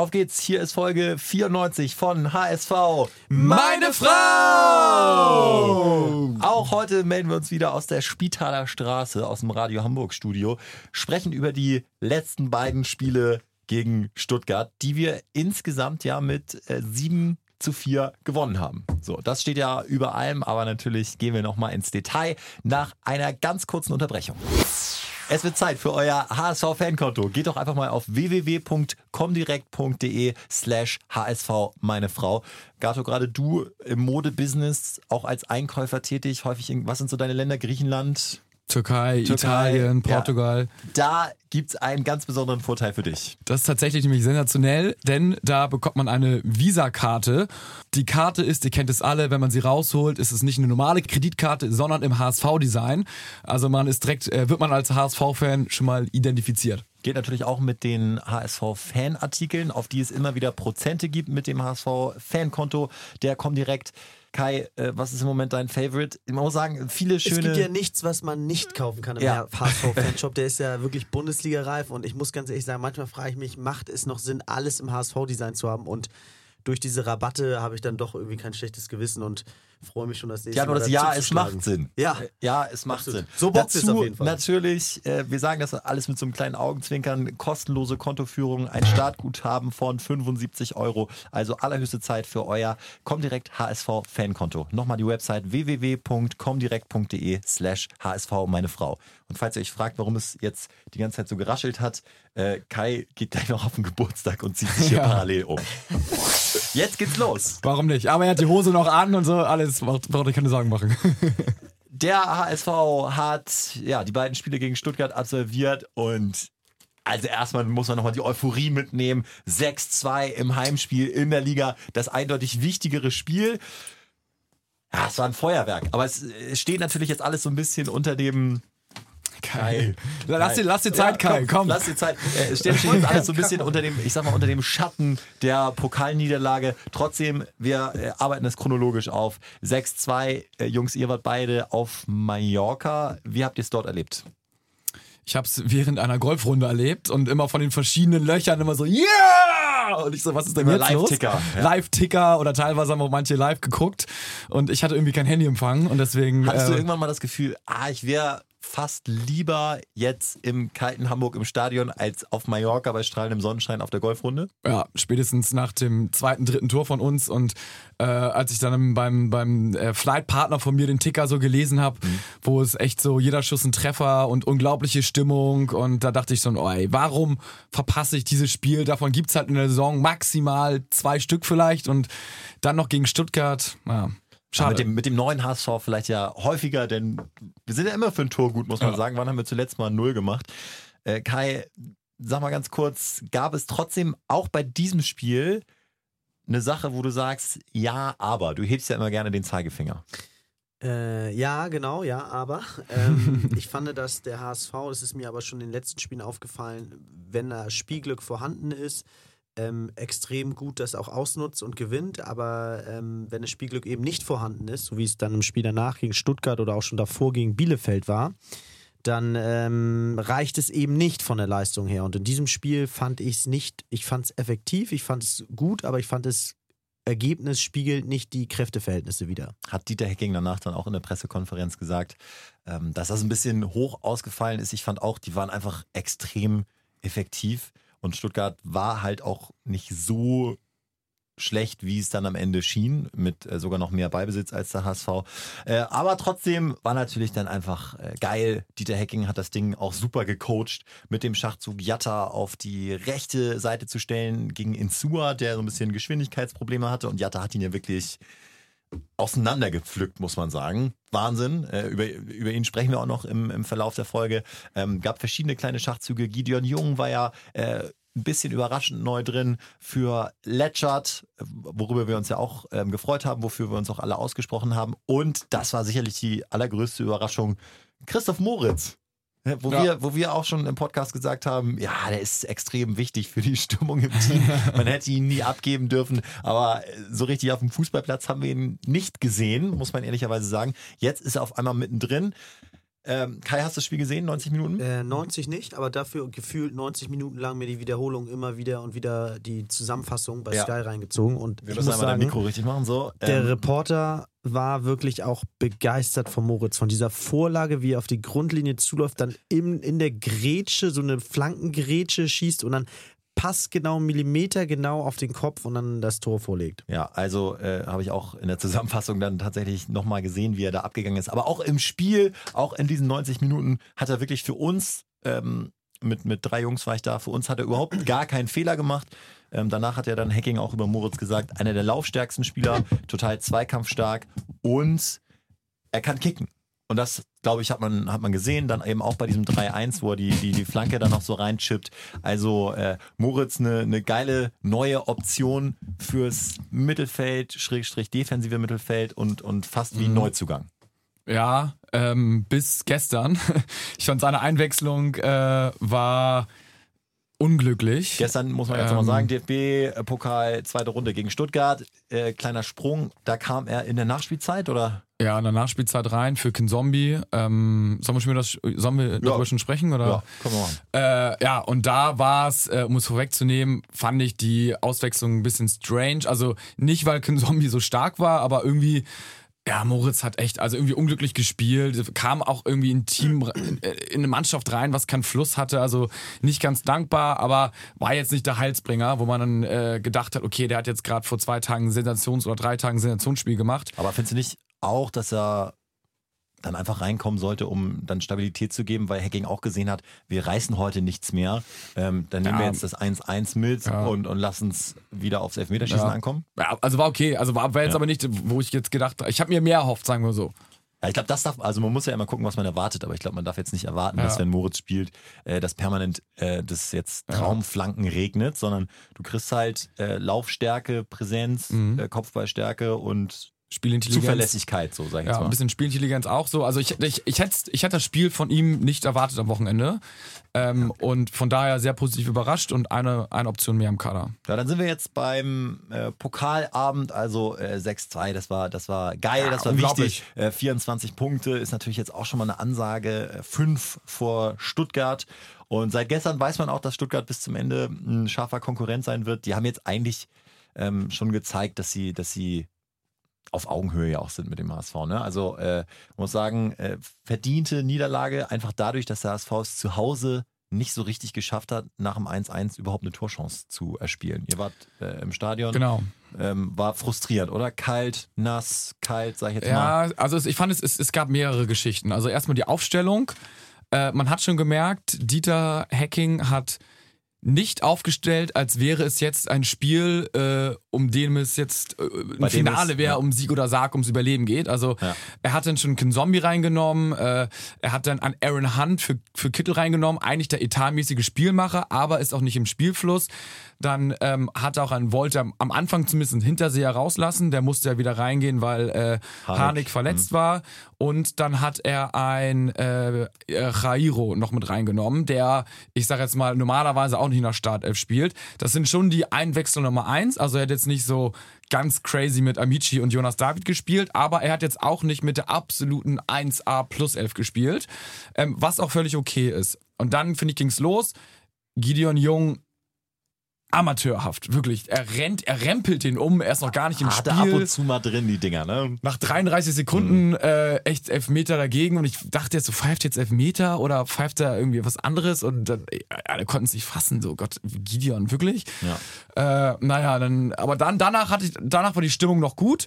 Auf geht's, hier ist Folge 94 von HSV. Meine Frau! Auch heute melden wir uns wieder aus der Spitaler Straße, aus dem Radio Hamburg Studio, sprechen über die letzten beiden Spiele gegen Stuttgart, die wir insgesamt ja mit äh, sieben zu vier gewonnen haben. So, das steht ja über allem, aber natürlich gehen wir nochmal ins Detail nach einer ganz kurzen Unterbrechung. Es wird Zeit für euer HSV-Fankonto. Geht doch einfach mal auf www.comdirect.de slash HSV meine Frau. Gato, gerade du im Modebusiness auch als Einkäufer tätig, häufig, in, was sind so deine Länder? Griechenland? Türkei, Türkei Italien, Portugal. Ja, da gibt es einen ganz besonderen Vorteil für dich. Das ist tatsächlich nämlich sensationell, denn da bekommt man eine Visa-Karte. Die Karte ist, ihr kennt es alle, wenn man sie rausholt, ist es nicht eine normale Kreditkarte, sondern im HSV-Design. Also man ist direkt, äh, wird man als HSV-Fan schon mal identifiziert. Geht natürlich auch mit den HSV-Fanartikeln, auf die es immer wieder Prozente gibt mit dem HSV-Fankonto. Der kommt direkt. Kai, äh, was ist im Moment dein Favorite? Ich muss sagen, viele schöne. Es gibt ja nichts, was man nicht kaufen kann im ja. HSV-Fanshop. Der ist ja wirklich Bundesliga-reif und ich muss ganz ehrlich sagen, manchmal frage ich mich, macht es noch Sinn, alles im HSV-Design zu haben? Und durch diese Rabatte habe ich dann doch irgendwie kein schlechtes Gewissen und freue mich schon, dass nächste Ja, nur das Ja, es macht Sinn. Ja, ja es macht Absolut. Sinn. So bockt es auf jeden Fall. Natürlich, äh, wir sagen das alles mit so einem kleinen Augenzwinkern, kostenlose Kontoführung, ein Startguthaben von 75 Euro. Also allerhöchste Zeit für euer Comdirect HSV Fankonto. Nochmal die Website www.comdirect.de slash HSV meine Frau. Und falls ihr euch fragt, warum es jetzt die ganze Zeit so geraschelt hat, äh, Kai geht gleich noch auf den Geburtstag und zieht sich hier ja. parallel um. Jetzt geht's los. Warum nicht? Aber er hat die Hose noch an und so, alles, braucht ihr keine Sorgen machen. Der HSV hat ja die beiden Spiele gegen Stuttgart absolviert und also erstmal muss man nochmal die Euphorie mitnehmen. 6-2 im Heimspiel in der Liga, das eindeutig wichtigere Spiel. Ja, es war ein Feuerwerk, aber es steht natürlich jetzt alles so ein bisschen unter dem Kai. Lass, dir, lass dir Zeit, ja, Kai, komm, komm. Lass dir Zeit. Äh, es steht jetzt alles so ein bisschen unter dem, ich sag mal, unter dem Schatten der Pokalniederlage. Trotzdem, wir äh, arbeiten das chronologisch auf. 6-2, äh, Jungs, ihr wart beide auf Mallorca. Wie habt ihr es dort erlebt? Ich habe es während einer Golfrunde erlebt und immer von den verschiedenen Löchern immer so, yeah! Und ich so, was ist denn jetzt Live-Ticker. Ja. Live-Ticker oder teilweise haben auch manche live geguckt und ich hatte irgendwie kein Handyempfang und deswegen. Hattest äh, du irgendwann mal das Gefühl, ah, ich wäre fast lieber jetzt im kalten Hamburg im Stadion als auf Mallorca bei strahlendem Sonnenschein auf der Golfrunde? Ja, spätestens nach dem zweiten, dritten Tor von uns und äh, als ich dann beim, beim äh, Flightpartner von mir den Ticker so gelesen habe, mhm. wo es echt so jeder Schuss ein Treffer und unglaubliche Stimmung und da dachte ich so, oh ey, warum verpasse ich dieses Spiel? Davon gibt es halt in der Saison maximal zwei Stück vielleicht und dann noch gegen Stuttgart, ja. Schade. Mit dem, mit dem neuen HSV vielleicht ja häufiger, denn wir sind ja immer für ein Tor gut, muss man ja. sagen. Wann haben wir zuletzt mal Null gemacht? Äh, Kai, sag mal ganz kurz, gab es trotzdem auch bei diesem Spiel eine Sache, wo du sagst, ja, aber, du hebst ja immer gerne den Zeigefinger. Äh, ja, genau, ja, aber ähm, ich fand, dass der HSV, es ist mir aber schon in den letzten Spielen aufgefallen, wenn da Spielglück vorhanden ist, ähm, extrem gut das auch ausnutzt und gewinnt. Aber ähm, wenn das Spielglück eben nicht vorhanden ist, so wie es dann im Spiel danach gegen Stuttgart oder auch schon davor gegen Bielefeld war, dann ähm, reicht es eben nicht von der Leistung her. Und in diesem Spiel fand ich es nicht, ich fand es effektiv, ich fand es gut, aber ich fand es Ergebnis spiegelt nicht die Kräfteverhältnisse wider. Hat Dieter Hecking danach dann auch in der Pressekonferenz gesagt, ähm, dass das ein bisschen hoch ausgefallen ist. Ich fand auch, die waren einfach extrem effektiv. Und Stuttgart war halt auch nicht so schlecht, wie es dann am Ende schien, mit äh, sogar noch mehr Beibesitz als der HSV. Äh, aber trotzdem war natürlich dann einfach äh, geil. Dieter Hecking hat das Ding auch super gecoacht, mit dem Schachzug Jatta auf die rechte Seite zu stellen gegen Insua, der so ein bisschen Geschwindigkeitsprobleme hatte. Und Jatta hat ihn ja wirklich auseinandergepflückt, muss man sagen. Wahnsinn. Äh, über, über ihn sprechen wir auch noch im, im Verlauf der Folge. Ähm, gab verschiedene kleine Schachzüge. Gideon Jung war ja äh, ein bisschen überraschend neu drin für Letchard, worüber wir uns ja auch ähm, gefreut haben, wofür wir uns auch alle ausgesprochen haben. Und das war sicherlich die allergrößte Überraschung. Christoph Moritz wo, ja. wir, wo wir auch schon im Podcast gesagt haben, ja, der ist extrem wichtig für die Stimmung im Team. Man hätte ihn nie abgeben dürfen. Aber so richtig auf dem Fußballplatz haben wir ihn nicht gesehen, muss man ehrlicherweise sagen. Jetzt ist er auf einmal mittendrin. Ähm, Kai, hast du das Spiel gesehen, 90 Minuten? Äh, 90 nicht, aber dafür gefühlt 90 Minuten lang mir die Wiederholung immer wieder und wieder die Zusammenfassung bei Ja. Sky reingezogen. Und Wir ich müssen muss einmal dein sagen, Mikro richtig machen. So. der Ähm, Reporter war wirklich auch begeistert von Moritz, von dieser Vorlage, wie er auf die Grundlinie zuläuft, dann im, in der Grätsche, so eine Flankengrätsche schießt und dann passgenau, Millimeter genau auf den Kopf und dann das Tor vorlegt. Ja, also äh, habe ich auch in der Zusammenfassung dann tatsächlich nochmal gesehen, wie er da abgegangen ist. Aber auch im Spiel, auch in diesen 90 Minuten, hat er wirklich für uns, ähm, mit, mit drei Jungs war ich da, für uns hat er überhaupt gar keinen Fehler gemacht. Ähm, danach hat er dann Hacking auch über Moritz gesagt, einer der laufstärksten Spieler, total zweikampfstark und er kann kicken. Und das, glaube ich, hat man, hat man gesehen, dann eben auch bei diesem 3-1, wo er die, die, die Flanke dann noch so reinchippt. Also äh, Moritz eine, eine geile neue Option fürs Mittelfeld, Schrägstrich defensive Mittelfeld und, und fast wie ein Neuzugang. Ja, ähm, bis gestern. Ich fand seine Einwechslung äh, war unglücklich. Gestern muss man jetzt Ähm. nochmal sagen, DFB-Pokal, zweite Runde gegen Stuttgart, äh, kleiner Sprung, da kam er in der Nachspielzeit oder? Ja, in der Nachspielzeit rein für Kinzombie. Ähm, sollen wir schon, das, sollen wir darüber schon sprechen? Oder? Ja, wir machen. Äh, ja, und da war es, äh, um es vorwegzunehmen, fand ich die Auswechslung ein bisschen strange. Also nicht, weil Kinzombie so stark war, aber irgendwie, ja, Moritz hat echt, also irgendwie unglücklich gespielt, kam auch irgendwie in Team, in, in eine Mannschaft rein, was keinen Fluss hatte, also nicht ganz dankbar, aber war jetzt nicht der Heilsbringer, wo man dann äh, gedacht hat, okay, der hat jetzt gerade vor zwei Tagen Sensations- oder drei Tagen Sensationsspiel gemacht. Aber findest du nicht auch, dass er dann einfach reinkommen sollte, um dann Stabilität zu geben, weil Hacking auch gesehen hat, wir reißen heute nichts mehr. Ähm, dann nehmen Ja. wir jetzt das 1-1 mit Ja. und, und lassen uns wieder aufs Elfmeterschießen Ja. ankommen. Ja, also war okay, also war, war jetzt Ja. aber nicht, wo ich jetzt gedacht habe, ich habe mir mehr erhofft, sagen wir so. Ja, ich glaube, das darf, also man muss ja immer gucken, was man erwartet, aber ich glaube, man darf jetzt nicht erwarten, Ja. dass wenn Moritz spielt, äh, dass permanent äh, das jetzt Ja. Traumflanken regnet, sondern du kriegst halt äh, Laufstärke, Präsenz, Mhm. äh, Kopfballstärke und Spielintelligenz. Zuverlässigkeit, so sag ich Ja, jetzt ein mal. bisschen Spielintelligenz auch so. Also ich, ich, ich, hätte, ich hätte das Spiel von ihm nicht erwartet am Wochenende. Ähm, Und von daher sehr positiv überrascht und eine, eine Option mehr im Kader. Ja, dann sind wir jetzt beim äh, Pokalabend, also äh, 6-2, das war, das war geil, Ja, das war wichtig. Äh, 24 Punkte ist natürlich jetzt auch schon mal eine Ansage, äh, 5 vor Stuttgart. Und seit gestern weiß man auch, dass Stuttgart bis zum Ende ein scharfer Konkurrent sein wird. Die haben jetzt eigentlich ähm, schon gezeigt, dass sie, dass sie auf Augenhöhe ja auch sind mit dem HSV. Ne? Also äh, muss sagen, äh, verdiente Niederlage einfach dadurch, dass der HSV es zu Hause nicht so richtig geschafft hat, nach dem 1-1 überhaupt eine Torchance zu erspielen. Ihr wart äh, im Stadion, Genau. ähm, war frustrierend, oder? Kalt, nass, kalt, sag ich jetzt mal. Ja, also ich fand, es, es, es gab mehrere Geschichten. Also erstmal die Aufstellung. Äh, man hat schon gemerkt, Dieter Hacking hat nicht aufgestellt, als wäre es jetzt ein Spiel, äh, um dem es jetzt äh, ein Bei Finale wäre, ja. um Sieg oder Sarg, ums Überleben geht. Also Ja. er hat dann schon Ken Zombie reingenommen, äh, er hat dann an Aaron Hunt für, für Kittel reingenommen, eigentlich der etatmäßige Spielmacher, aber ist auch nicht im Spielfluss. Dann ähm, hat auch ein Wolter am, Anfang zumindest einen Hinterseher rauslassen, der musste ja wieder reingehen, weil äh, Harnik. Verletzt war. Und dann hat er ein äh, äh, Jairo noch mit reingenommen, der, ich sag jetzt mal, normalerweise auch nicht in der Startelf spielt. Das sind schon die Einwechslung Nummer eins. Also er hat jetzt nicht so ganz crazy mit Amici und Jonas David gespielt, aber er hat jetzt auch nicht mit der absoluten 1A plus 11 gespielt, ähm, was auch völlig okay ist. Und dann, finde ich, ging's los. Gideon Jung amateurhaft, wirklich. Er rennt, er rempelt den um, er ist noch gar nicht im Hat Spiel er ab und zu mal drin, die Dinger, ne? nach 33 Sekunden äh, echt Elfmeter dagegen und ich dachte jetzt so, pfeift jetzt Elfmeter oder pfeift er irgendwie was anderes und dann, äh, alle konnten es nicht fassen, so Gott, Gideon, wirklich? Ja. Äh, naja, dann, aber dann, danach hatte ich, danach war die Stimmung noch gut.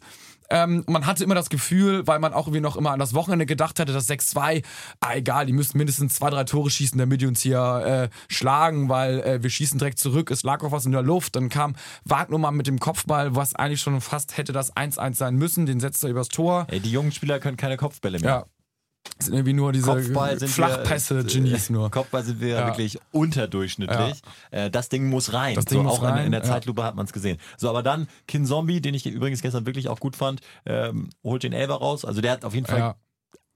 Ähm, man hatte immer das Gefühl, weil man auch irgendwie noch immer an das Wochenende gedacht hatte, dass 6-2, ah egal, die müssten mindestens zwei, drei Tore schießen, damit die uns hier äh, schlagen, weil äh, wir schießen direkt zurück, es lag auch was in der Luft. Dann kam Wagner mit dem Kopfball, was eigentlich schon fast hätte das 1-1 sein müssen, den setzt er übers Tor. Ey, die jungen Spieler können keine Kopfbälle mehr. Ja. Es sind irgendwie nur diese Kopfball sind Flachpässe, wir, Genies nur. Kopfball sind wir Ja. wirklich unterdurchschnittlich. Äh, das Ding muss rein. Das Ding so, muss auch in, rein, in der ja. Zeitlupe hat man es gesehen. So, aber dann Kin Zombie, den ich übrigens gestern wirklich auch gut fand, ähm, holt den Elber raus. Also der hat auf jeden Fall Ja.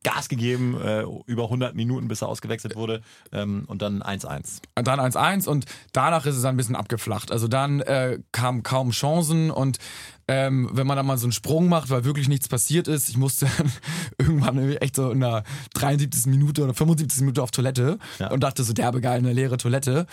Gas gegeben, äh, über 100 Minuten, bis er ausgewechselt wurde ähm, und dann 1-1. Und dann 1-1 und danach ist es dann ein bisschen abgeflacht. Also dann äh, kamen kaum Chancen und ähm, wenn man dann mal so einen Sprung macht, weil wirklich nichts passiert ist, ich musste dann irgendwann echt so in der 73. Minute oder 75. Minute auf Toilette Ja. und dachte so, derbe geil, eine leere Toilette.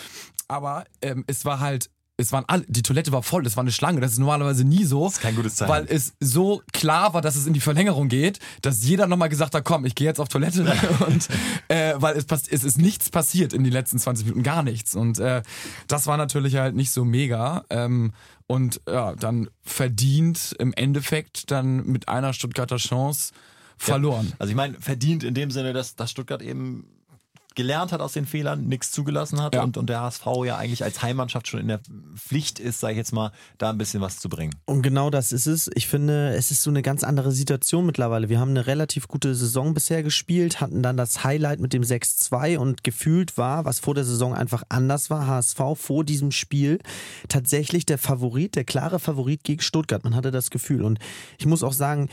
Aber ähm, es war halt, es waren alle, die Toilette war voll, es war eine Schlange, das ist normalerweise nie so. Das ist kein gutes Zeichen. Weil es so klar war, dass es in die Verlängerung geht, dass jeder nochmal gesagt hat, komm, ich gehe jetzt auf Toilette und äh, weil es, es ist nichts passiert in den letzten 20 Minuten, gar nichts. Und äh, das war natürlich halt nicht so mega. Ähm, und ja, dann verdient im Endeffekt dann mit einer Stuttgarter Chance verloren. Also ich meine, verdient in dem Sinne, dass, dass Stuttgart eben gelernt hat aus den Fehlern, nichts zugelassen hat Ja. und, und der HSV ja eigentlich als Heimmannschaft schon in der Pflicht ist, sage ich jetzt mal, da ein bisschen was zu bringen. Und genau das ist es. Ich finde, es ist so eine ganz andere Situation mittlerweile. Wir haben eine relativ gute Saison bisher gespielt, hatten dann das Highlight mit dem 6-2 und gefühlt war, was vor der Saison einfach anders war, HSV vor diesem Spiel tatsächlich der Favorit, der klare Favorit gegen Stuttgart. Man hatte das Gefühl. Und ich muss auch sagen,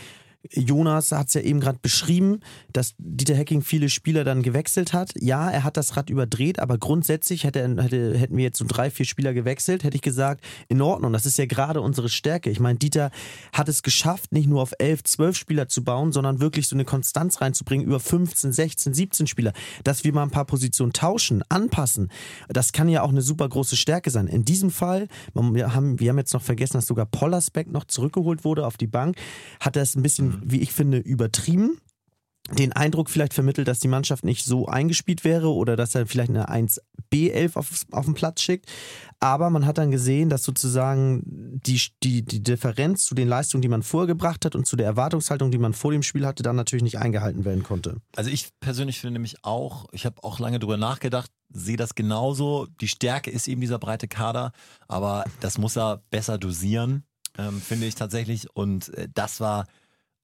Jonas hat es ja eben gerade beschrieben, dass Dieter Hecking viele Spieler dann gewechselt hat. Ja, er hat das Rad überdreht, aber grundsätzlich hätte, hätte, hätten wir jetzt so drei, vier Spieler gewechselt, hätte ich gesagt, in Ordnung. Das ist ja gerade unsere Stärke. Ich meine, Dieter hat es geschafft, nicht nur auf elf, zwölf Spieler zu bauen, sondern wirklich so eine Konstanz reinzubringen über 15, 16, 17 Spieler. Dass wir mal ein paar Positionen tauschen, anpassen, das kann ja auch eine super große Stärke sein. In diesem Fall, wir haben, wir haben jetzt noch vergessen, dass sogar Pollersbeck noch zurückgeholt wurde auf die Bank, hat er es ein bisschen, wie ich finde, übertrieben den Eindruck vielleicht vermittelt, dass die Mannschaft nicht so eingespielt wäre oder dass er vielleicht eine 1B11 auf, auf den Platz schickt. Aber man hat dann gesehen, dass sozusagen die, die, die Differenz zu den Leistungen, die man vorgebracht hat und zu der Erwartungshaltung, die man vor dem Spiel hatte, dann natürlich nicht eingehalten werden konnte. Also ich persönlich finde nämlich auch, ich habe auch lange drüber nachgedacht, sehe das genauso. Die Stärke ist eben dieser breite Kader, aber das muss er besser dosieren, ähm, finde ich tatsächlich. Und äh, das war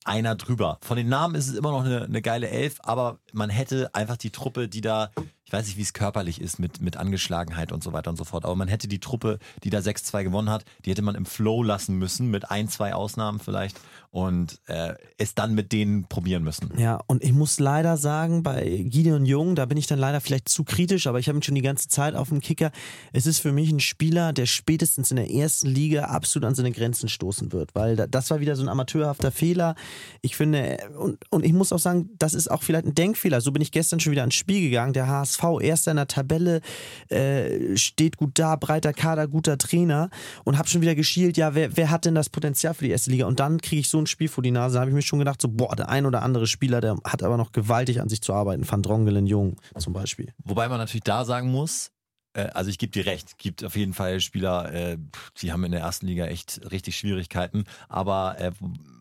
einer drüber. Von den Namen ist es immer noch eine, eine geile Elf, aber man hätte einfach die Truppe, die da, ich weiß nicht, wie es körperlich ist mit, mit Angeschlagenheit und so weiter und so fort, aber man hätte die Truppe, die da 6-2 gewonnen hat, die hätte man im Flow lassen müssen, mit ein, zwei Ausnahmen vielleicht und äh, es dann mit denen probieren müssen. Ja, und ich muss leider sagen, bei Gideon Jung, da bin ich dann leider vielleicht zu kritisch, aber ich habe ihn schon die ganze Zeit auf dem Kicker. Es ist für mich ein Spieler, der spätestens in der ersten Liga absolut an seine Grenzen stoßen wird, weil da, das war wieder so ein amateurhafter Fehler. Ich finde, und, und ich muss auch sagen, das ist auch vielleicht ein Denkfehler. So bin ich gestern schon wieder ans Spiel gegangen. Der HSV, erster in der Tabelle, äh, steht gut da, breiter Kader, guter Trainer und habe schon wieder geschielt, ja, wer, wer hat denn das Potenzial für die erste Liga? Und dann kriege ich so ein Spiel vor die Nase, da habe ich mir schon gedacht, so, boah, der ein oder andere Spieler, der hat aber noch gewaltig an sich zu arbeiten. Van Drongelen Jung zum Beispiel. Wobei man natürlich da sagen muss, äh, also ich gebe dir recht, gibt auf jeden Fall Spieler, äh, die haben in der ersten Liga echt richtig Schwierigkeiten. Aber äh,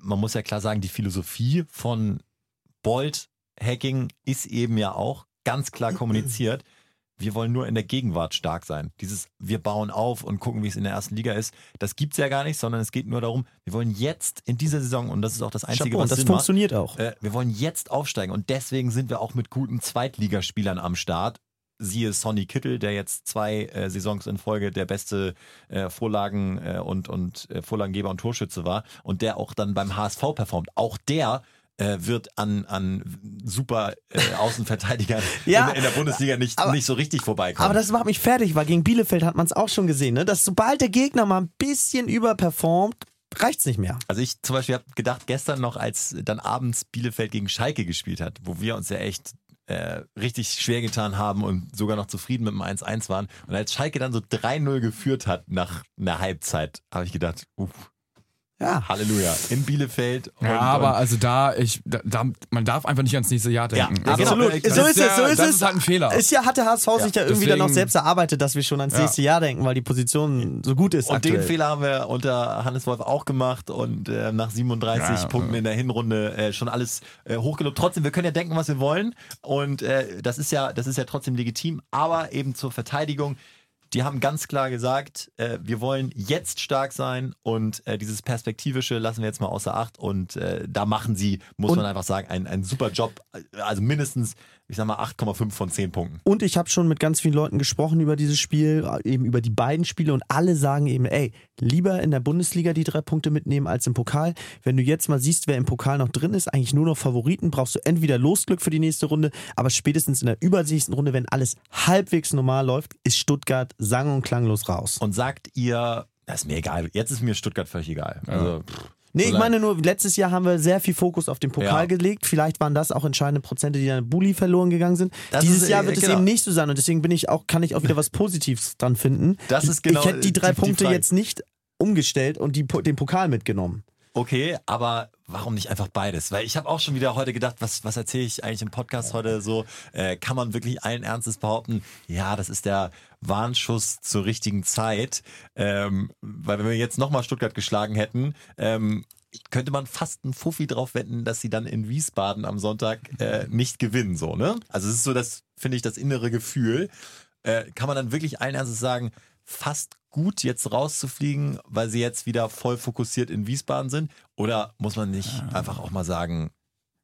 man muss ja klar sagen, die Philosophie von Bolt Hacking ist eben ja auch ganz klar kommuniziert. Wir wollen nur in der Gegenwart stark sein. Dieses, wir bauen auf und gucken, wie es in der ersten Liga ist, das gibt's ja gar nicht, sondern es geht nur darum, wir wollen jetzt in dieser Saison, und das ist auch das Einzige, Chapeau, was und das Sinn macht, funktioniert auch. äh, wir wollen jetzt aufsteigen und deswegen sind wir auch mit guten Zweitligaspielern am Start. Siehe Sonny Kittel, der jetzt zwei äh, Saisons in Folge der beste äh, Vorlagen- äh, und, und äh, Vorlagengeber und Torschütze war und der auch dann beim HSV performt. Auch der äh, wird an, an super äh, Außenverteidigern Ja, in, in der Bundesliga nicht, aber- nicht so richtig vorbeikommen. Aber das macht mich fertig, weil gegen Bielefeld hat man es auch schon gesehen, ne? dass sobald der Gegner mal ein bisschen überperformt, reicht's nicht mehr. Also ich zum Beispiel habe gedacht, gestern noch, als dann abends Bielefeld gegen Schalke gespielt hat, wo wir uns ja echt äh, richtig schwer getan haben und sogar noch zufrieden mit dem 1-1 waren. Und als Schalke dann so 3-0 geführt hat nach einer Halbzeit, habe ich gedacht, uff, Ja. Halleluja, in Bielefeld. Und, Ja, aber und, also da, ich, da, da, man darf einfach nicht ans nächste Jahr denken. Ja, also, absolut. das So ist es, ja, so ist das es. ist halt ein Fehler. Ist ja, hat der HSV sich ja irgendwie dann noch deswegen- selbst erarbeitet, dass wir schon ans Ja. nächste Jahr denken, weil die Position so gut ist und aktuell. den Fehler haben wir unter Hannes Wolf auch gemacht und äh, nach 37 Ja, Punkten in der Hinrunde äh, schon alles äh, hochgelobt. Trotzdem, wir können ja denken, was wir wollen und äh, das ist ja, das ist ja trotzdem legitim, aber eben zur Verteidigung. Die haben ganz klar gesagt, äh, wir wollen jetzt stark sein und äh, dieses Perspektivische lassen wir jetzt mal außer Acht und äh, da machen sie, muss Und- man einfach sagen, einen, einen super Job. Also mindestens ich sag mal 8,5 von 10 Punkten. Und ich habe schon mit ganz vielen Leuten gesprochen über dieses Spiel, eben über die beiden Spiele und alle sagen eben, ey, lieber in der Bundesliga die drei Punkte mitnehmen als im Pokal. Wenn du jetzt mal siehst, wer im Pokal noch drin ist, eigentlich nur noch Favoriten, brauchst du entweder Losglück für die nächste Runde, aber spätestens in der übersichtlichen Runde, wenn alles halbwegs normal läuft, ist Stuttgart sang- und klanglos raus. Und sagt ihr, das ist mir egal, jetzt ist mir Stuttgart völlig egal. Also, pff, Nee, ich meine nur, letztes Jahr haben wir sehr viel Fokus auf den Pokal Ja. gelegt. Vielleicht waren das auch entscheidende Prozente, die dann Bulli verloren gegangen sind. Das Dieses ist, Jahr äh, wird es genau. eben nicht so sein und deswegen bin ich auch, kann ich auch wieder was Positives dran finden. Das ist genau, ich hätte die drei die- die Punkte Frage. jetzt nicht umgestellt und die, den Pokal mitgenommen. Okay, aber warum nicht einfach beides? Weil ich habe auch schon wieder heute gedacht, was, was erzähle ich eigentlich im Podcast heute so? Äh, kann man wirklich allen Ernstes behaupten, ja, das ist der Warnschuss zur richtigen Zeit. Ähm, weil wenn wir jetzt nochmal Stuttgart geschlagen hätten, ähm, könnte man fast einen Fuffi drauf wetten, dass sie dann in Wiesbaden am Sonntag äh, nicht gewinnen, so, ne? Also es ist so das, finde ich, das innere Gefühl. Äh, kann man dann wirklich allen Ernstes sagen, fast gut jetzt rauszufliegen, weil sie jetzt wieder voll fokussiert in Wiesbaden sind? Oder muss man nicht einfach auch mal sagen,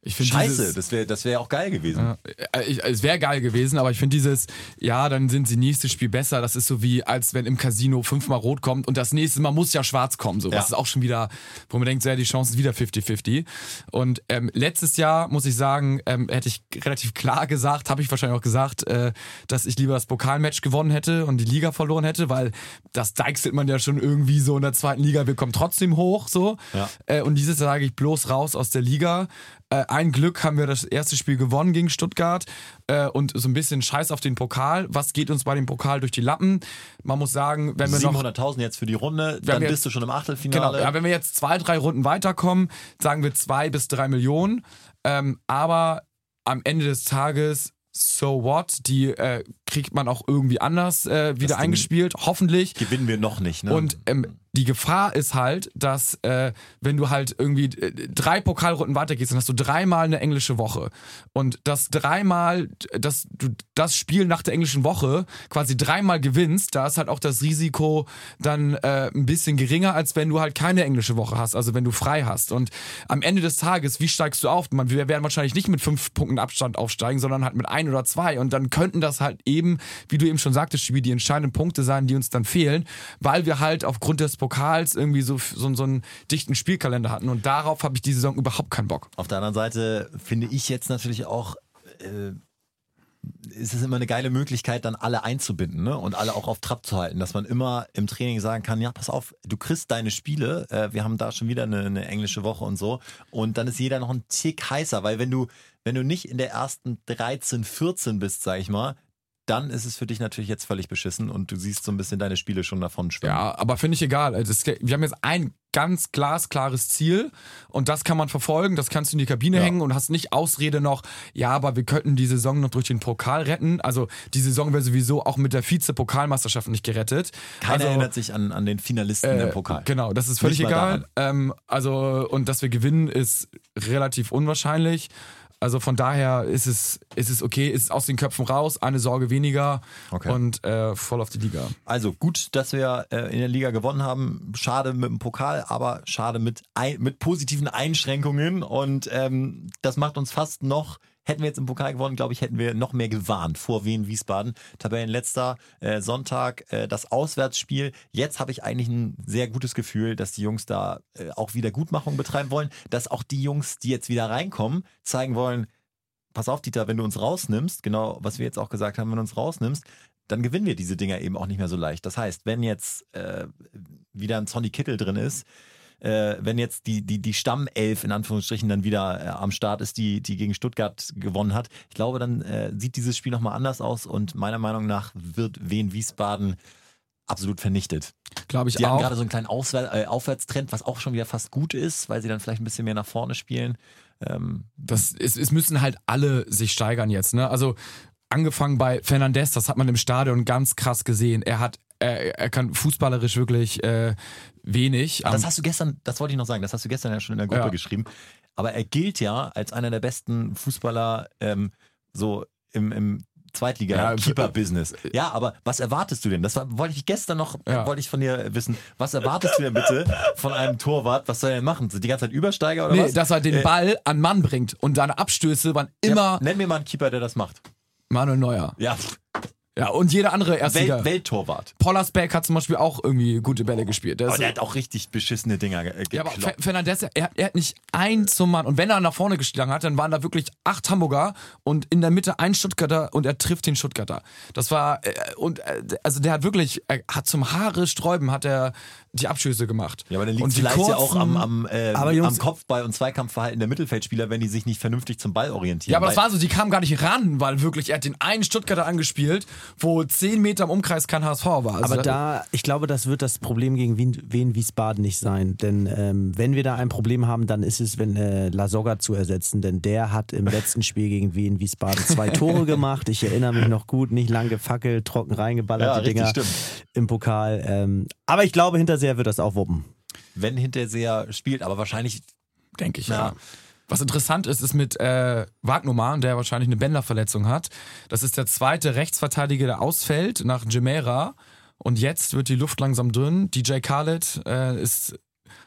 scheiße, dieses- das wäre das wär auch geil gewesen. Ja, äh, ich, es wäre geil gewesen, aber ich finde dieses, ja, dann sind sie nächstes Spiel besser. Das ist so wie, als wenn im Casino fünfmal rot kommt und das nächste Mal muss ja schwarz kommen. So, Ja. Das ist auch schon wieder, wo man denkt, so, ja, die Chance ist wieder 50-50. Und ähm, letztes Jahr, muss ich sagen, ähm, hätte ich relativ klar gesagt, habe ich wahrscheinlich auch gesagt, äh, dass ich lieber das Pokalmatch gewonnen hätte und die Liga verloren hätte, weil das deichselt man ja schon irgendwie so in der zweiten Liga. Wir kommen trotzdem hoch, so. Ja. Äh, und dieses Jahr sage ich bloß raus aus der Liga. Äh, ein Glück haben wir das erste Spiel gewonnen gegen Stuttgart äh, und so ein bisschen Scheiß auf den Pokal. Was geht uns bei dem Pokal durch die Lappen? Man muss sagen, wenn wir noch 700.000 jetzt für die Runde, dann jetzt- bist du schon im Genau, Achtelfinale. ja, wenn wir jetzt zwei, drei Runden weiterkommen, sagen wir zwei bis drei Millionen. Ähm, aber am Ende des Tages, so what? Die äh, kriegt man auch irgendwie anders äh, wieder eingespielt, hoffentlich. Gewinnen wir noch nicht, ne? Und ähm, die Gefahr ist halt, dass äh, wenn du halt irgendwie äh, drei Pokalrunden weitergehst, dann hast du dreimal eine englische Woche. Und das dreimal, dass du das Spiel nach der englischen Woche quasi dreimal gewinnst, da ist halt auch das Risiko dann äh, ein bisschen geringer, als wenn du halt keine englische Woche hast, also wenn du frei hast. Und am Ende des Tages, wie steigst du auf? Man, wir werden wahrscheinlich nicht mit fünf Punkten Abstand aufsteigen, sondern halt mit ein oder zwei. Und dann könnten das halt eben, wie du eben schon sagtest, Spiel, die entscheidenden Punkte sein, die uns dann fehlen, weil wir halt aufgrund des Pokals irgendwie so, so, so einen dichten Spielkalender hatten. Und darauf habe ich die Saison überhaupt keinen Bock. Auf der anderen Seite finde ich jetzt natürlich auch, äh, ist es immer eine geile Möglichkeit, dann alle einzubinden ne? und alle auch auf Trab zu halten, dass man immer im Training sagen kann, ja, pass auf, du kriegst deine Spiele, äh, wir haben da schon wieder eine, eine englische Woche und so und dann ist jeder noch ein Tick heißer, weil wenn du, wenn du nicht in der ersten 13, 14 bist, sag ich mal, dann ist es für dich natürlich jetzt völlig beschissen und du siehst so ein bisschen deine Spiele schon davon schwimmen. Ja, aber finde ich egal. Also es, wir haben jetzt ein ganz glasklares Ziel und das kann man verfolgen, das kannst du in die Kabine Ja. hängen und hast nicht Ausrede noch, ja, aber wir könnten die Saison noch durch den Pokal retten. Also die Saison wäre sowieso auch mit der Vize-Pokalmeisterschaft nicht gerettet. Keiner also, erinnert sich an, an den Finalisten äh, im Pokal. Genau, das ist völlig egal. Ähm, also, und dass wir gewinnen, ist relativ unwahrscheinlich. Also von daher ist es, ist es okay, ist aus den Köpfen raus, eine Sorge weniger Okay. und äh, voll auf die Liga. Also gut, dass wir äh, in der Liga gewonnen haben. Schade mit dem Pokal, aber schade mit, ein, mit positiven Einschränkungen. Und ähm, das macht uns fast noch, hätten wir jetzt im Pokal gewonnen, glaube ich, hätten wir noch mehr gewarnt vor Wien Wiesbaden. Tabellenletzter äh, Sonntag, äh, das Auswärtsspiel. Jetzt habe ich eigentlich ein sehr gutes Gefühl, dass die Jungs da äh, auch wieder Gutmachung betreiben wollen. Dass auch die Jungs, die jetzt wieder reinkommen, zeigen wollen, pass auf, Dieter, wenn du uns rausnimmst, genau was wir jetzt auch gesagt haben, wenn du uns rausnimmst, dann gewinnen wir diese Dinger eben auch nicht mehr so leicht. Das heißt, wenn jetzt äh, wieder ein Sonny Kittel drin ist, äh, wenn jetzt die, die, die Stammelf in Anführungsstrichen dann wieder äh, am Start ist, die, die gegen Stuttgart gewonnen hat, ich glaube, dann äh, sieht dieses Spiel nochmal anders aus und meiner Meinung nach wird Wien Wiesbaden absolut vernichtet. Glaube ich Die haben auch. gerade so einen kleinen Auswär äh, Aufwärtstrend, was auch schon wieder fast gut ist, weil sie dann vielleicht ein bisschen mehr nach vorne spielen. Ähm, das, es, es müssen halt alle sich steigern jetzt. Ne? Also angefangen bei Fernandes, das hat man im Stadion ganz krass gesehen. Er hat, er, er kann fußballerisch wirklich äh, wenig. Das Am- hast du gestern, das wollte ich noch sagen, das hast du gestern ja schon in der Gruppe Ja. geschrieben. Aber er gilt ja als einer der besten Fußballer ähm, so im, im Zweitliga-Keeper-Business. Ja, aber was erwartest du denn? Das war, wollte ich gestern noch, Ja. wollte ich von dir wissen. Was erwartest du denn bitte von einem Torwart? Was soll er denn machen? Die ganze Zeit Übersteiger oder Nee, was? dass er den Äh, Ball an Mann bringt und seine Abstöße waren immer ja, nenn mir mal einen Keeper, der das macht. Manuel Neuer. Ja, Ja, und jeder andere Erstliga. Welt, Welttorwart. Pollersbeck hat zum Beispiel auch irgendwie gute Bälle gespielt. Der Aber der hat auch richtig beschissene Dinger ge- ja, aber Fernandes, er, er hat nicht ein zum Mann. Und wenn er nach vorne geschlagen hat, dann waren da wirklich acht Hamburger und in der Mitte ein Stuttgarter und er trifft den Stuttgarter. Das war, äh, und äh, also der hat wirklich, er hat zum Haare sträuben, hat er die Abschüsse gemacht. Ja, aber dann liegt und es die vielleicht ja auch kurzen- am, am, äh, Aber Jungs- am Kopfball- und Zweikampfverhalten der Mittelfeldspieler, wenn die sich nicht vernünftig zum Ball orientieren. Ja, aber das war so, die kamen gar nicht ran, weil wirklich, er hat den einen Stuttgarter angespielt, wo zehn Meter im Umkreis kein HSV war. Also Aber da, ich glaube, das wird das Problem gegen Wien, Wien Wiesbaden nicht sein. Denn ähm, wenn wir da ein Problem haben, dann ist es, wenn äh, Lasogga zu ersetzen. Denn der hat im letzten Spiel gegen Wien Wiesbaden zwei Tore gemacht. Ich erinnere mich noch gut, nicht lang gefackelt, trocken reingeballert, Ja, die Dinger stimmt. im Pokal. Ähm, aber ich glaube, Hinterseher wird das auch wuppen. Wenn Hinterseher spielt, aber wahrscheinlich Denke ich, Ja. ja. Was interessant ist, ist mit äh, Wagnumann, der wahrscheinlich eine Bänderverletzung hat. Das ist der zweite Rechtsverteidiger, der ausfällt nach Gemera. Und jetzt wird die Luft langsam dünn. DJ Khaled äh, ist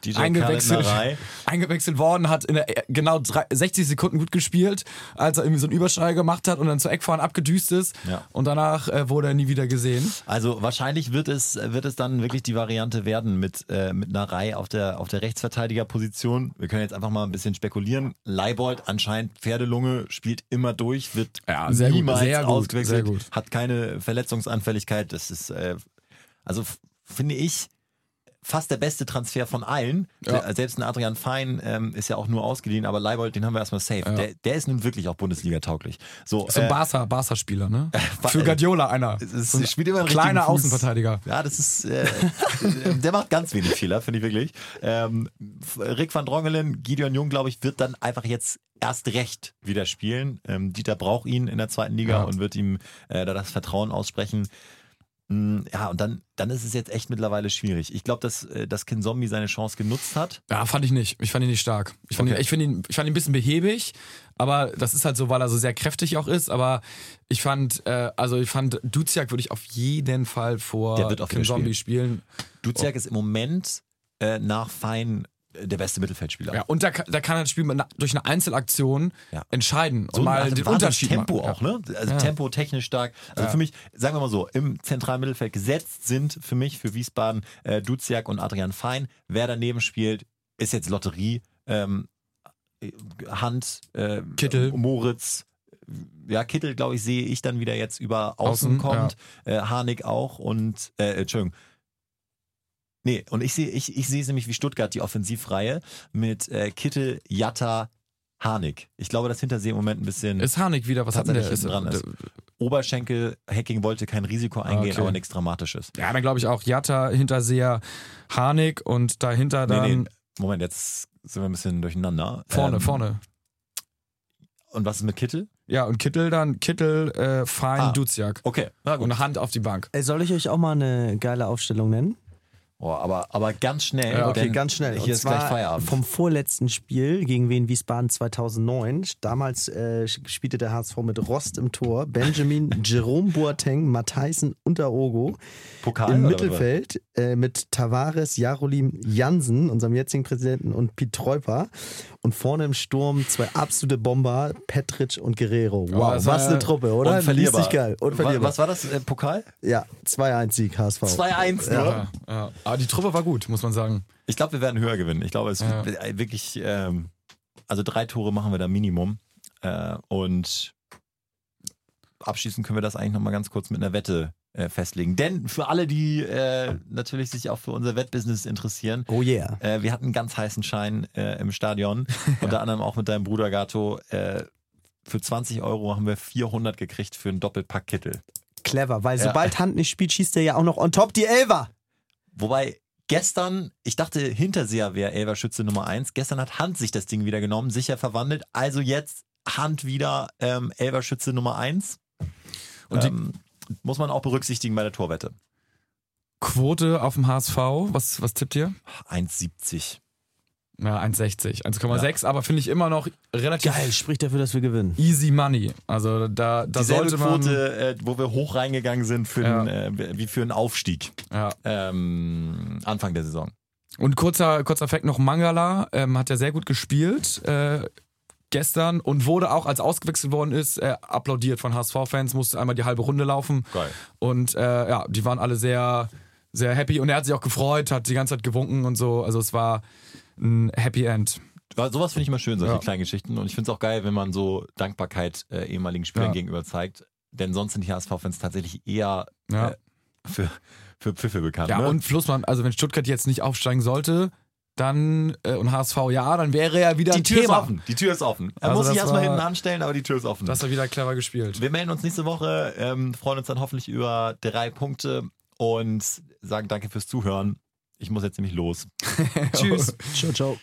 DJ eingewechselt, Khaled-Narei. eingewechselt worden, hat in der, genau drei, 60 Sekunden gut gespielt, als er irgendwie so einen Überschrei gemacht hat und dann zur Eckfahren abgedüst ist. Ja. Und danach äh, wurde er nie wieder gesehen. Also wahrscheinlich wird es, wird es dann wirklich die Variante werden mit, äh, mit einer Reihe auf der, auf der Rechtsverteidigerposition. Wir können jetzt einfach mal ein bisschen spekulieren. Leibold anscheinend Pferdelunge, spielt immer durch, wird Ja, niemals gut, ausgewechselt, gut. hat keine Verletzungsanfälligkeit. Das ist, äh, also finde ich, fast der beste Transfer von allen. Ja. Se- Selbst ein Adrian Fein ähm, ist ja auch nur ausgeliehen, aber Leibold, den haben wir erstmal safe. Ja. Der, der ist nun wirklich auch Bundesliga-tauglich. So, So ein äh, Barca, Barca-Spieler, ne? Für Guardiola einer. ist, So ein spielt immer kleiner. Außenverteidiger. Ja, das ist, äh, der macht ganz wenig Fehler, finde ich wirklich. Ähm, Rick van Drongelen, Gideon Jung, glaube ich, wird dann einfach jetzt erst recht wieder spielen. Ähm, Dieter braucht ihn in der zweiten Liga Ja. und wird ihm äh, da das Vertrauen aussprechen. Mm, Ja, und dann, dann ist es jetzt echt mittlerweile schwierig. Ich glaube, dass, äh, dass Kin Zombie seine Chance genutzt hat. Ja, fand ich nicht. Ich fand ihn nicht stark. Ich fand, Okay. ihn, ich find ihn, ich fand ihn ein bisschen behäbig, aber das ist halt so, weil er so sehr kräftig auch ist. Aber ich fand, äh, also ich fand, Duziak würde ich auf jeden Fall vor wieder Zombie spielen. Duziak ist im Moment äh, nach Fein der beste Mittelfeldspieler. Ja, und da, kann- da kann das Spiel durch eine Einzelaktion Ja. entscheiden so und mal den Unterschied Tempo machen. auch, ne? Also Ja. Tempo technisch stark. Also Ja. für mich, sagen wir mal so, im zentralen Mittelfeld gesetzt sind für mich, für Wiesbaden, äh, Duziak und Adrian Fein. Wer daneben spielt, ist jetzt Lotterie. Ähm, äh, Hand, äh, Kittel. Moritz. Ja, Kittel, glaube ich, sehe ich dann wieder jetzt über Außen, Außen, kommt. Äh, Harnik auch und, äh, Entschuldigung. Nee, und ich sehe ich, ich sehe es nämlich wie Stuttgart, die Offensivreihe mit äh, Kittel, Jatta, Harnik. Ich glaube, dass Hintersee im Moment ein bisschen Ist Harnik wieder, was hat denn der? Hinten dran ist. Oberschenkel. Hacking wollte kein Risiko eingehen, okay. aber nichts Dramatisches. Ja, dann glaube ich auch Jatta, Hinterseher, Harnik und dahinter dann Nee, nee, Moment, jetzt sind wir ein bisschen durcheinander. vorne, Ähm, vorne. Und was ist mit Kittel? Ja, und Kittel dann, Kittel, äh, Fein, Ah. Duziak. Okay, na gut. Und Hand auf die Bank. Ey, soll ich euch auch mal eine geile Aufstellung nennen? Oh, aber, aber ganz schnell. Ja, Okay, ganz schnell. Hier ist gleich Feierabend. Vom vorletzten Spiel gegen Wien Wiesbaden 2009. Damals äh, spielte der HSV mit Rost im Tor. Benjamin, Jerome Boateng, Matthijsen und Aogo. Pokal Im Mittelfeld äh, mit Tavares, Jarolim Jansen, unserem jetzigen Präsidenten, und Piet Treuper. Und vorne im Sturm zwei absolute Bomber, Petric und Guerrero. Wow, das was eine Truppe, oder? Unverlierbar. Geil. Unverlierbar. Was war das? Äh, Pokal? Ja, 2-1-Sieg HSV. 2-1 nur. Ja, ja. Aber die Truppe war gut, muss man sagen. Ich glaube, wir werden höher gewinnen. Ich glaube, es Ja. wird äh, wirklich, ähm, also drei Tore machen wir da Minimum. Äh, und abschließend können wir das eigentlich nochmal ganz kurz mit einer Wette äh, festlegen. Denn für alle, die äh, natürlich sich auch für unser Wettbusiness interessieren, Oh yeah. äh, wir hatten einen ganz heißen Schein äh, im Stadion, unter anderem auch mit deinem Bruder Gato. Äh, für 20 Euro haben wir 400 gekriegt für einen Doppelpack Kittel. Clever, weil Ja. sobald Hand nicht spielt, schießt er ja auch noch on top die Elfer. Wobei gestern, ich dachte, Hinterseher wäre Elverschütze Nummer 1. Gestern hat Hand sich das Ding wieder genommen, sicher verwandelt. Also jetzt Hand wieder ähm, Elverschütze Nummer 1. Und ähm, muss man auch berücksichtigen bei der Torwette. Quote auf dem HSV, was, was tippt ihr? 1,70. Ja, 1,60. 1,6, aber finde ich immer noch relativ Geil, spricht dafür, dass wir gewinnen. easy money. Also da, da Dieselbe sollte man. Quote, äh, wo wir hoch reingegangen sind für Ja. einen, äh, wie für einen Aufstieg. Ja. Ähm, Anfang der Saison. Und kurzer, kurzer Fact noch: Mangala ähm, hat ja sehr gut gespielt äh, gestern und wurde auch, als ausgewechselt worden ist, äh, applaudiert von HSV-Fans, musste einmal die halbe Runde laufen. Geil. Und äh, ja, die waren alle sehr, sehr happy und er hat sich auch gefreut, hat die ganze Zeit gewunken und so. Also es war ein Happy End. Sowas finde ich immer schön, solche Ja. kleinen Geschichten. Und ich finde es auch geil, wenn man so Dankbarkeit äh, ehemaligen Spielern Ja. gegenüber zeigt. Denn sonst sind die HSV-Fans tatsächlich eher Ja. äh, für, für Pfiffe bekannt. Ja, ne? und Flussmann, also wenn Stuttgart jetzt nicht aufsteigen sollte, dann äh, und HSV ja, dann wäre ja wieder die Tür Thema. ist offen. Die Tür ist offen. Er Also muss sich erstmal hinten anstellen, aber die Tür ist offen. Das war wieder clever gespielt. wir melden uns nächste Woche, ähm, freuen uns dann hoffentlich über drei Punkte und sagen danke fürs Zuhören. Ich muss jetzt nämlich los. Tschüss. Ciao, ciao.